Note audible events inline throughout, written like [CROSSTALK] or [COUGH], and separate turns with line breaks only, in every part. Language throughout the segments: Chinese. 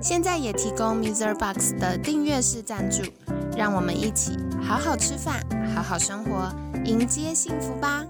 现在也提供 Mr. Box 的订阅式赞助，让我们一起好好吃饭，好好生活，迎接幸福吧！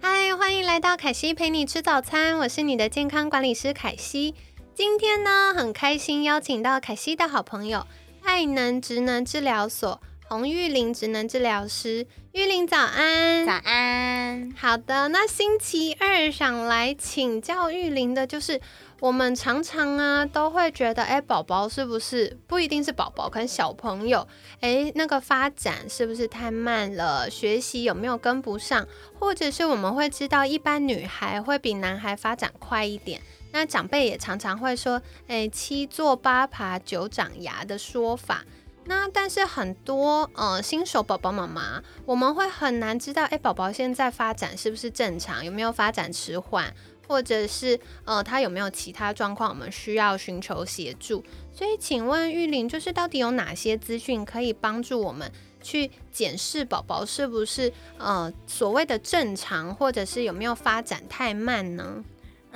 嗨，欢迎来到凯西陪你吃早餐，我是你的健康管理师凯西。今天呢，很开心邀请到凯西的好朋友爱能职能治疗所洪玉玲职能治疗师。玉玲早安，
早安。
好的，那星期二想来请教玉玲的，就是我们常常啊都会觉得，哎，宝宝是不是不一定是宝宝，可能小朋友，哎，那个发展是不是太慢了？学习有没有跟不上？或者是我们会知道，一般女孩会比男孩发展快一点。那长辈也常常会说，哎，七坐八爬九长牙的说法。那但是很多呃新手宝宝妈妈，我们会很难知道，哎，宝宝现在发展是不是正常，有没有发展迟缓，或者是呃他有没有其他状况，我们需要寻求协助。所以请问玉玲，就是到底有哪些资讯可以帮助我们去检视宝宝是不是呃所谓的正常，或者是有没有发展太慢呢？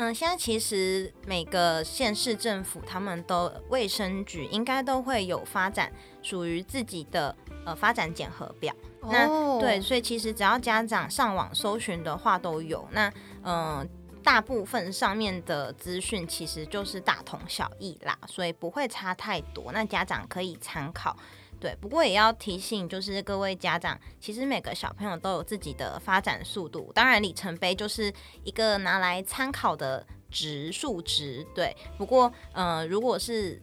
嗯，现在其实每个县市政府他们都卫生局应该都会有发展属于自己的呃发展检核表。那对，所以其实只要家长上网搜寻的话都有。那嗯，大部分上面的资讯其实就是大同小异啦，所以不会差太多。那家长可以参考。对，不过也要提醒，就是各位家长，其实每个小朋友都有自己的发展速度，当然里程碑就是一个拿来参考的值数值。对，不过呃，如果是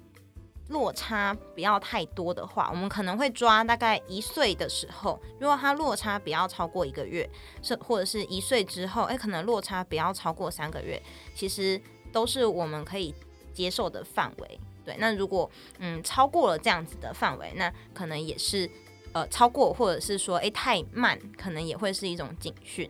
落差不要太多的话，我们可能会抓大概一岁的时候，如果他落差不要超过一个月，是或者是一岁之后，哎，可能落差不要超过三个月，其实都是我们可以接受的范围。对，那如果嗯超过了这样子的范围，那可能也是呃超过，或者是说诶太慢，可能也会是一种警讯。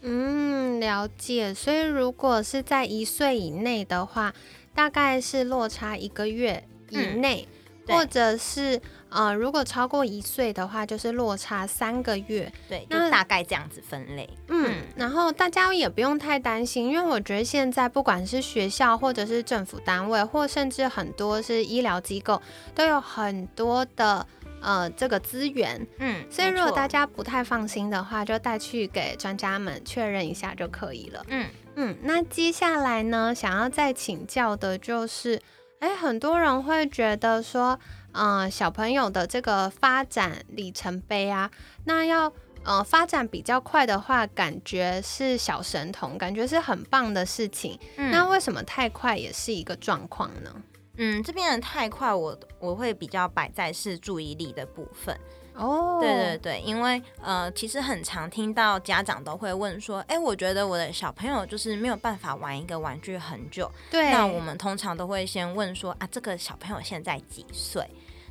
嗯，了解。所以如果是在一岁以内的话，大概是落差一个月以内，或者是。呃，如果超过一岁的话，就是落差三个月，
对，就大概这样子分类。
嗯，然后大家也不用太担心，因为我觉得现在不管是学校，或者是政府单位，或甚至很多是医疗机构，都有很多的呃这个资源。嗯，所以如果大家不太放心的话，就带去给专家们确认一下就可以了。嗯嗯，那接下来呢，想要再请教的就是，哎，很多人会觉得说。嗯，小朋友的这个发展里程碑啊，那要呃发展比较快的话，感觉是小神童，感觉是很棒的事情。那为什么太快也是一个状况呢？
嗯，这边的太快，我我会比较摆在是注意力的部分。哦，对对对，因为呃，其实很常听到家长都会问说，哎，我觉得我的小朋友就是没有办法玩一个玩具很久。
对，
那我们通常都会先问说，啊，这个小朋友现在几岁？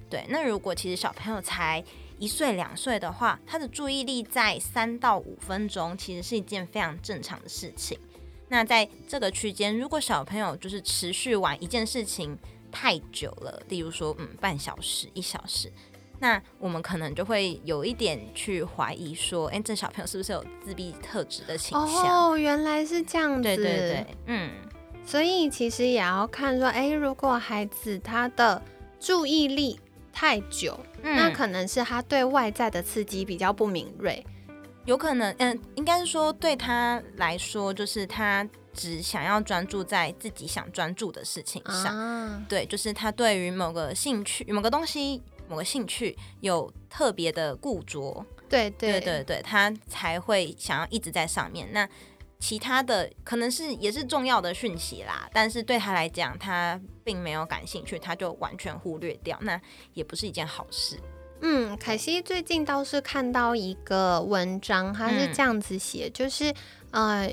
对，那如果其实小朋友才一岁两岁的话，他的注意力在三到五分钟，其实是一件非常正常的事情。那在这个区间，如果小朋友就是持续玩一件事情太久了，例如说嗯半小时、一小时。那我们可能就会有一点去怀疑说，哎，这小朋友是不是有自闭特质的倾向？
哦，原来是这样子。
对对对，嗯。
所以其实也要看说，哎，如果孩子他的注意力太久，那可能是他对外在的刺激比较不敏锐，
有可能，嗯，应该是说对他来说，就是他只想要专注在自己想专注的事情上。对，就是他对于某个兴趣、某个东西。某个兴趣有特别的固着，
对对
对对，他才会想要一直在上面。那其他的可能是也是重要的讯息啦，但是对他来讲，他并没有感兴趣，他就完全忽略掉，那也不是一件好事。
嗯，凯西最近倒是看到一个文章，他是这样子写，就是呃。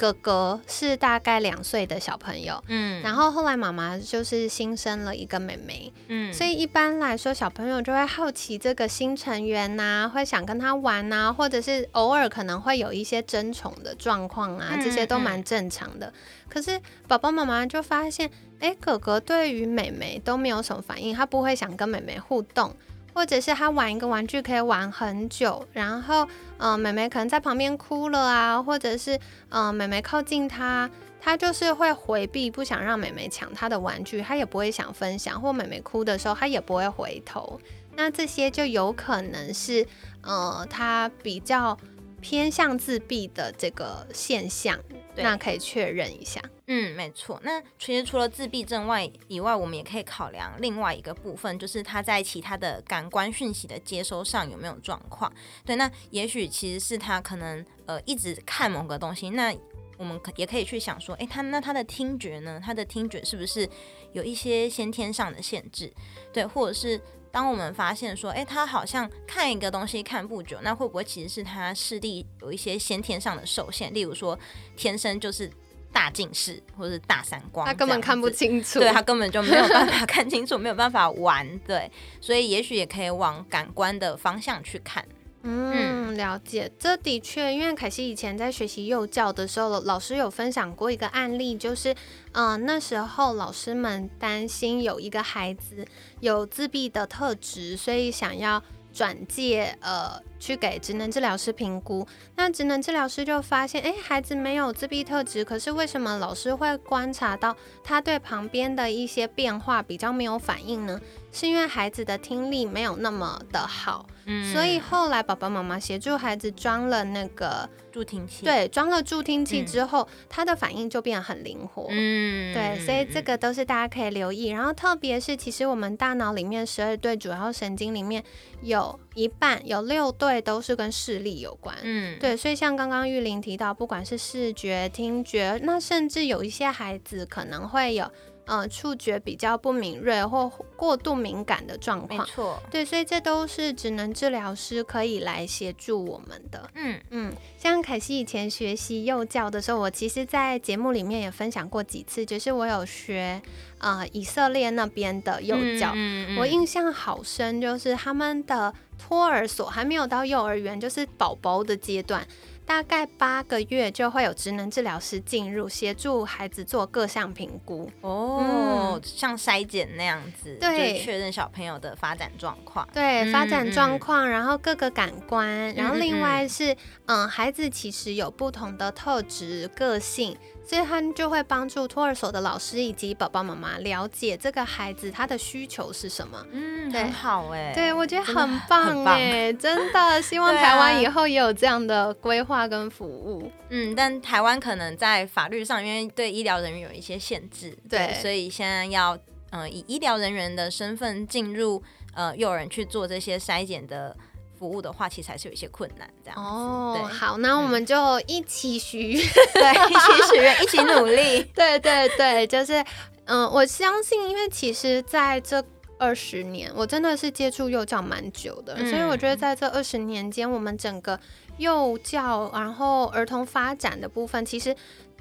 哥哥是大概两岁的小朋友，
嗯，
然后后来妈妈就是新生了一个妹妹，
嗯，
所以一般来说小朋友就会好奇这个新成员呐、会想跟他玩呐、或者是偶尔可能会有一些争宠的状况啊，
嗯
这些都蛮正常的。可是宝宝妈妈就发现，哎，哥哥对于妹妹都没有什么反应，他不会想跟妹妹互动。或者是他玩一个玩具可以玩很久，然后，嗯，妹妹可能在旁边哭了啊，或者是，嗯，妹妹靠近他，他就是会回避，不想让妹妹抢他的玩具，他也不会想分享，或妹妹哭的时候，他也不会回头。那这些就有可能是，呃，他比较偏向自闭的这个现象，
对
那可以确认一下。
嗯，没错。那其实除了自闭症外以外，我们也可以考量另外一个部分，就是他在其他的感官讯息的接收上有没有状况。对，那也许其实是他可能呃一直看某个东西，那我们可也可以去想说，诶，他那他的听觉呢？他的听觉是不是有一些先天上的限制？对，或者是当我们发现说，诶，他好像看一个东西看不久，那会不会其实是他视力有一些先天上的受限？例如说，天生就是大近视或者是大散光，
他根本看不。清楚，
对他根本就没有办法 [LAUGHS] 看清楚，没有办法玩，对，所以也许也可以往感官的方向去看。
嗯，了解。这的确，因为凯西以前在学习幼教的时候，老师有分享过一个案例，就是，嗯、那时候老师们担心有一个孩子有自闭的特质，所以想要转介呃去给职能治疗师评估。那职能治疗师就发现，诶，孩子没有自闭特质，可是为什么老师会观察到他对旁边的一些变化比较没有反应呢？是因为孩子的听力没有那么的好。
嗯
所以后来爸爸妈妈协助孩子装了那个，
助听器，，
对，装了助听器
嗯
之后，他的反应就变得很灵活。
嗯，
对，所以这个都是大家可以留意。然后特别是，其实我们大脑里面十二对主要神经里面有一半有六对都是跟视力有关。
嗯，
对，所以像刚刚玉玲提到，不管是视觉、听觉，那甚至有一些孩子可能会有呃触觉比较不敏锐或过度敏感的状况。
没错，
对，所以这都是职能治疗师可以来协助我们的。
嗯
嗯，像凯西以前学习幼教的时候，我其实，在节目里面也分享过几次，就是我有学呃以色列那边的幼教，
嗯
我印象好深，就是他们的托儿所还没有到幼儿园，就是宝宝的阶段。大概八个月就会有职能治疗师进入，协助孩子做各项评估。
哦，像筛检那样子，
对
确认小朋友的发展状况。
对
嗯
发展状
嗯
况，然后各个感官，然后
嗯
另外是，嗯，孩子其实有不同的特质、个性，所以他就会帮助托儿所的老师以及爸爸妈妈了解这个孩子他的需求是什么。
嗯，很好哎，
对，我觉得很棒哎，真的，希望台湾
啊
以后也有这样的规划跟服务。[LAUGHS]
嗯，但台湾可能在法律上，因为对医疗人员有一些限制，
对
所以现在要呃以医疗人员的身份进入呃幼儿园去做这些筛检的服务的话，其实还是有一些困难这样子。
哦，好，那我们就一起许愿。
对，一起许愿，一起努力。[LAUGHS]
对对对，就是，嗯、我相信，因为其实在这二十年，我真的是接触幼教蛮久的，所以我觉得
嗯
在这二十年间，我们整个幼教，然后儿童发展的部分，其实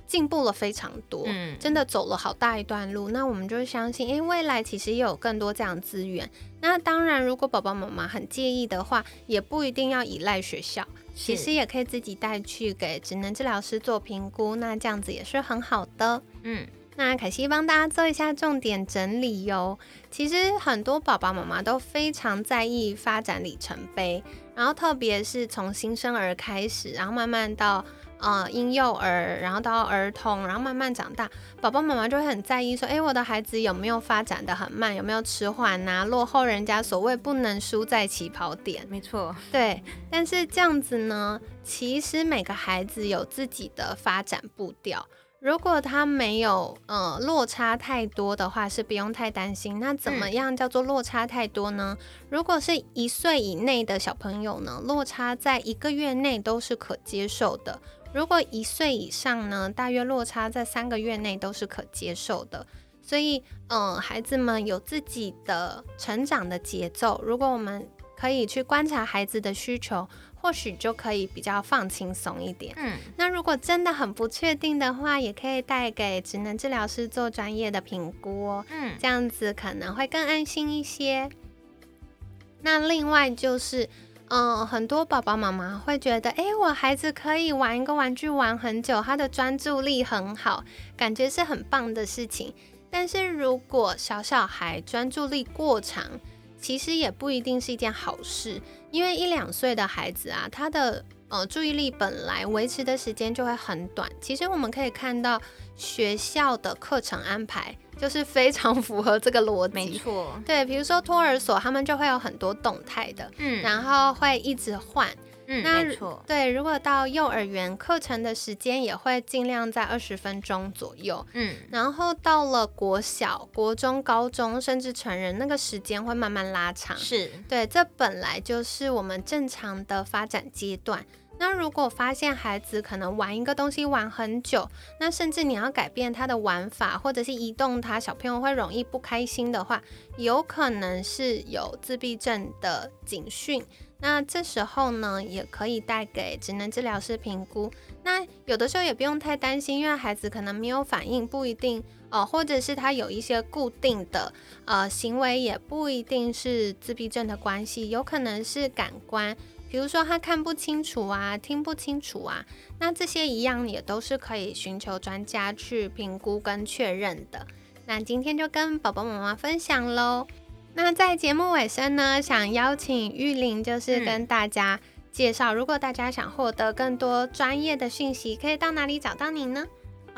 进步了非常多。
嗯，
真的走了好大一段路，那我们就相信，因为，未来其实也有更多这样的资源。那当然，如果宝宝妈妈很介意的话，也不一定要依赖学校，其实也可以自己带去给职能治疗师做评估，那这样子也是很好的。
嗯
那凯西帮大家做一下重点整理哟。其实很多宝宝妈妈都非常在意发展里程碑，然后特别是从新生儿开始，然后慢慢到呃婴幼儿，然后到儿童，然后慢慢长大，宝宝妈妈就会很在意说，诶，我的孩子有没有发展的很慢，有没有迟缓呐，落后人家所谓不能输在起跑点。
没错，
对，但是这样子呢，其实每个孩子有自己的发展步调。如果他没有呃落差太多的话，是不用太担心。那怎么样叫做落差太多呢？如果是一岁以内的小朋友呢，落差在一个月内都是可接受的。如果一岁以上呢，大约落差在三个月内都是可接受的。所以，嗯、孩子们有自己的成长的节奏。如果我们可以去观察孩子的需求，或许就可以比较放轻松一点。嗯，那如果真的很不确定的话，也可以带给职能治疗师做专业的评估哦。嗯，这样子可能会更安心一些。那另外就是，嗯，很多宝宝妈妈会觉得，哎，我孩子可以玩一个玩具玩很久，他的专注力很好，感觉是很棒的事情。但是如果小小孩专注力过长，其实也不一定是一件好事，因为一两岁的孩子啊，他的呃注意力本来维持的时间就会很短。其实我们可以看到学校的课程安排就是非常符合这个逻辑，
没错。
对，比如说托儿所，他们就会有很多动态的，嗯，然后会一直换。
嗯，没错。
对，如果到幼儿园，课程的时间也会尽量在二十分钟左右。嗯，然后到了国小、国中、高中，甚至成人，那个时间会慢慢拉长。
是
对，这本来就是我们正常的发展阶段。那如果发现孩子可能玩一个东西玩很久，那甚至你要改变他的玩法，或者是移动他，小朋友会容易不开心的话，有可能是有自闭症的警讯。那这时候呢，也可以带给职能治疗师评估。那有的时候也不用太担心，因为孩子可能没有反应，不一定哦，或者是他有一些固定的呃行为，也不一定是自闭症的关系，有可能是感官，比如说他看不清楚啊，听不清楚啊，那这些一样也都是可以寻求专家去评估跟确认的。那今天就跟宝宝妈妈分享喽。那在节目尾声呢，想邀请玉玲，就是跟大家介绍，如果大家想获得更多专业的讯息，可以到哪里找到你呢？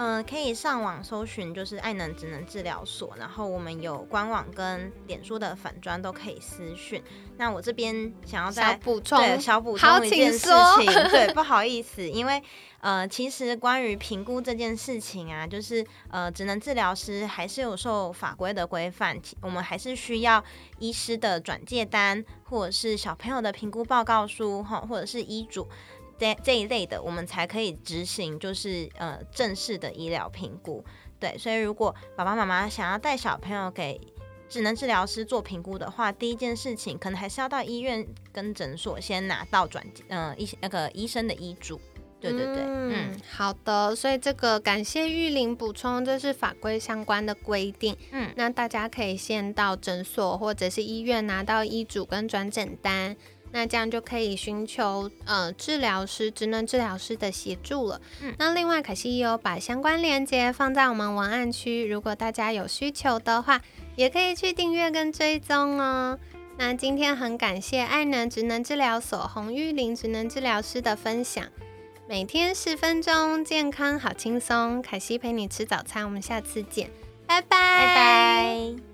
嗯，可以上网搜寻，就是爱能职能治疗所，然后我们有官网跟脸书的粉砖都可以私讯。那我这边想要再
补充，对，
小补充一件事情，对，[LAUGHS] 不好意思，因为呃，其实关于评估这件事情啊，就是呃，职能治疗师还是有受法规的规范，我们还是需要医师的转介单，或者是小朋友的评估报告书，哈，或者是医嘱。这这一类的，我们才可以执行，就是呃正式的医疗评估。对，所以如果爸爸妈妈想要带小朋友给智能治疗师做评估的话，第一件事情可能还是要到医院跟诊所先拿到转嗯医那个医生的医嘱。对对对，
嗯，好的。所以这个感谢玉林补充，这是法规相关的规定。嗯，那大家可以先到诊所或者是医院拿到医嘱跟转诊单。那这样就可以寻求呃治疗师、职能治疗师的协助了。嗯，那另外，可惜也有把相关链接放在我们文案区，如果大家有需求的话，也可以去订阅跟追踪哦。那今天很感谢爱能职能治疗所洪玉玲职能治疗师的分享，每天十分钟，健康好轻松。凯西陪你吃早餐，我们下次见，拜拜
拜拜。